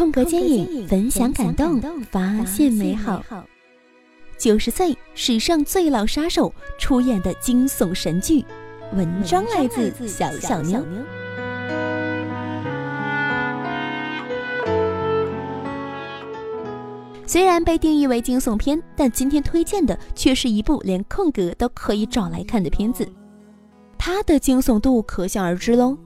空格剪影，分享感动，发现美好。九十岁，史上最老杀手出演的惊悚神剧。文章来自小小妞。虽然被定义为惊悚片，但今天推荐的却是一部连空格都可以找来看的片子。它的惊悚度可想而知喽。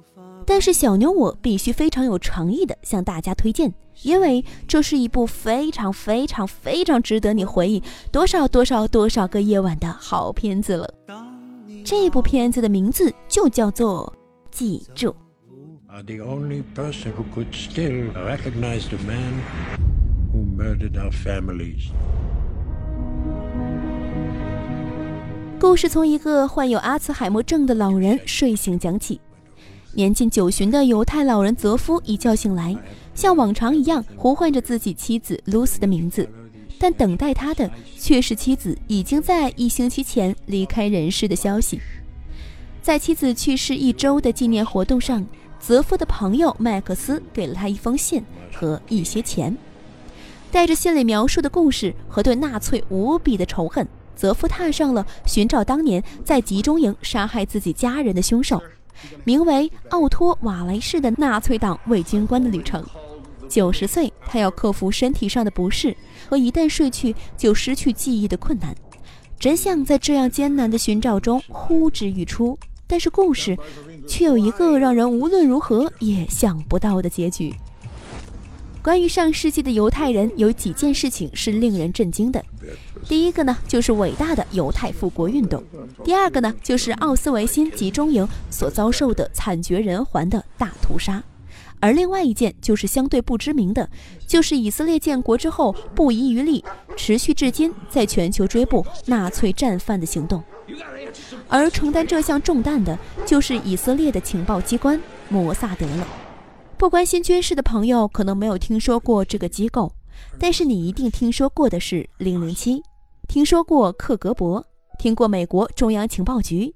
但是小牛我必须非常有诚意的向大家推荐，因为这是一部非常非常非常值得你回忆多少多少多少个夜晚的好片子了。这部片子的名字就叫做《记住》。故事从一个患有阿茨海默症的老人睡醒讲起。年近九旬的犹太老人泽夫一觉醒来，像往常一样呼唤着自己妻子露丝的名字，但等待他的却是妻子已经在一星期前离开人世的消息。在妻子去世一周的纪念活动上，泽夫的朋友麦克斯给了他一封信和一些钱，带着信里描述的故事和对纳粹无比的仇恨，泽夫踏上了寻找当年在集中营杀害自己家人的凶手。名为奥托·瓦雷士的纳粹党卫军官的旅程。九十岁，他要克服身体上的不适和一旦睡去就失去记忆的困难。真相在这样艰难的寻找中呼之欲出，但是故事却有一个让人无论如何也想不到的结局。关于上世纪的犹太人，有几件事情是令人震惊的。第一个呢，就是伟大的犹太复国运动；第二个呢，就是奥斯维辛集中营所遭受的惨绝人寰的大屠杀；而另外一件就是相对不知名的，就是以色列建国之后不遗余力、持续至今，在全球追捕纳粹战犯的行动。而承担这项重担的，就是以色列的情报机关摩萨德了。不关心军事的朋友可能没有听说过这个机构，但是你一定听说过的是零零七。听说过克格勃，听过美国中央情报局，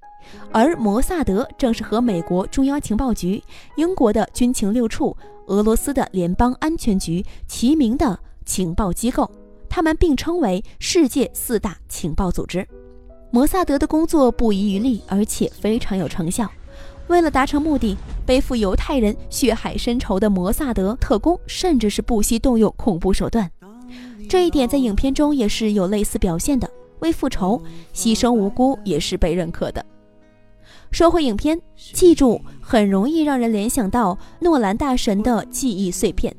而摩萨德正是和美国中央情报局、英国的军情六处、俄罗斯的联邦安全局齐名的情报机构，他们并称为世界四大情报组织。摩萨德的工作不遗余力，而且非常有成效。为了达成目的，背负犹太人血海深仇的摩萨德特工，甚至是不惜动用恐怖手段。这一点在影片中也是有类似表现的，为复仇牺牲无辜也是被认可的。说回影片，记住很容易让人联想到诺兰大神的记忆碎片，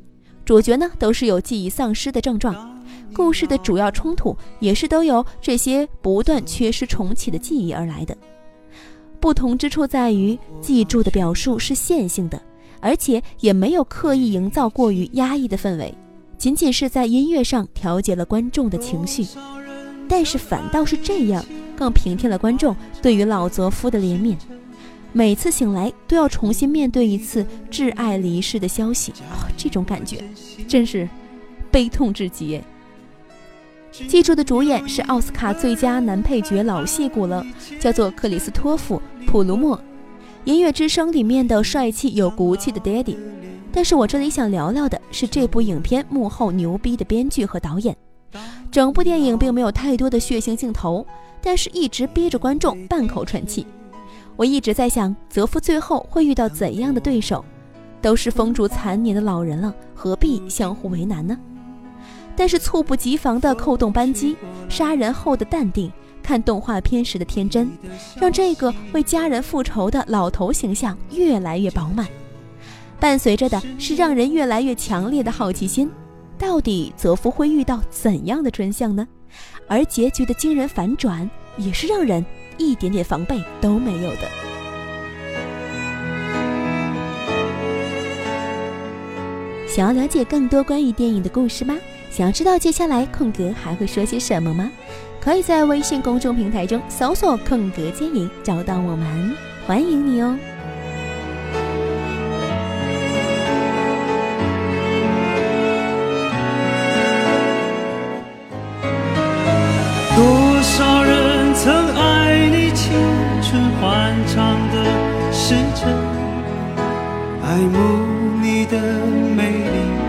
主角呢都是有记忆丧失的症状，故事的主要冲突也是都由这些不断缺失重启的记忆而来的。不同之处在于，记住的表述是线性的，而且也没有刻意营造过于压抑的氛围。仅仅是在音乐上调节了观众的情绪，但是反倒是这样，更平添了观众对于老泽夫的怜悯。每次醒来都要重新面对一次挚爱离世的消息，这种感觉真是悲痛至极。记住的主演是奥斯卡最佳男配角老戏骨了，叫做克里斯托弗·普鲁默，《音乐之声》里面的帅气有骨气的 Daddy。但是我这里想聊聊的是这部影片幕后牛逼的编剧和导演。整部电影并没有太多的血腥镜头，但是一直逼着观众半口喘气。我一直在想，泽夫最后会遇到怎样的对手？都是风烛残年的老人了，何必相互为难呢？但是猝不及防的扣动扳机，杀人后的淡定，看动画片时的天真，让这个为家人复仇的老头形象越来越饱满。伴随着的是让人越来越强烈的好奇心，到底泽夫会遇到怎样的真相呢？而结局的惊人反转也是让人一点点防备都没有的。想要了解更多关于电影的故事吗？想要知道接下来空格还会说些什么吗？可以在微信公众平台中搜索“空格电影”找到我们，欢迎你哦。多少人曾爱你青春欢畅的时辰爱慕你的美丽，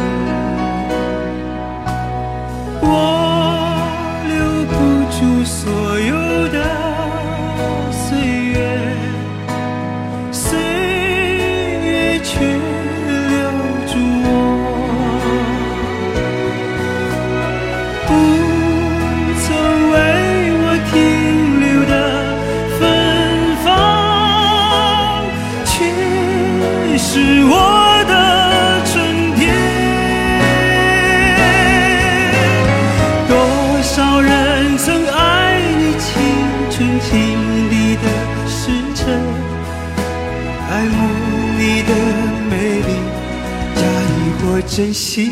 倾听你的誓言爱慕你的美丽假意或真心。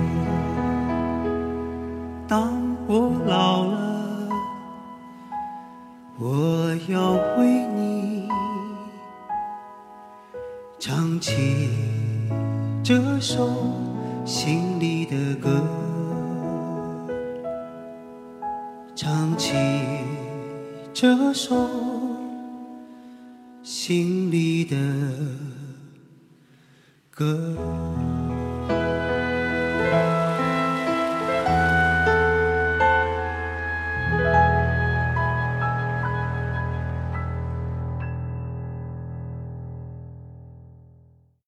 当我老了，我要为你。唱起这首心里的歌，唱起这首心里的歌。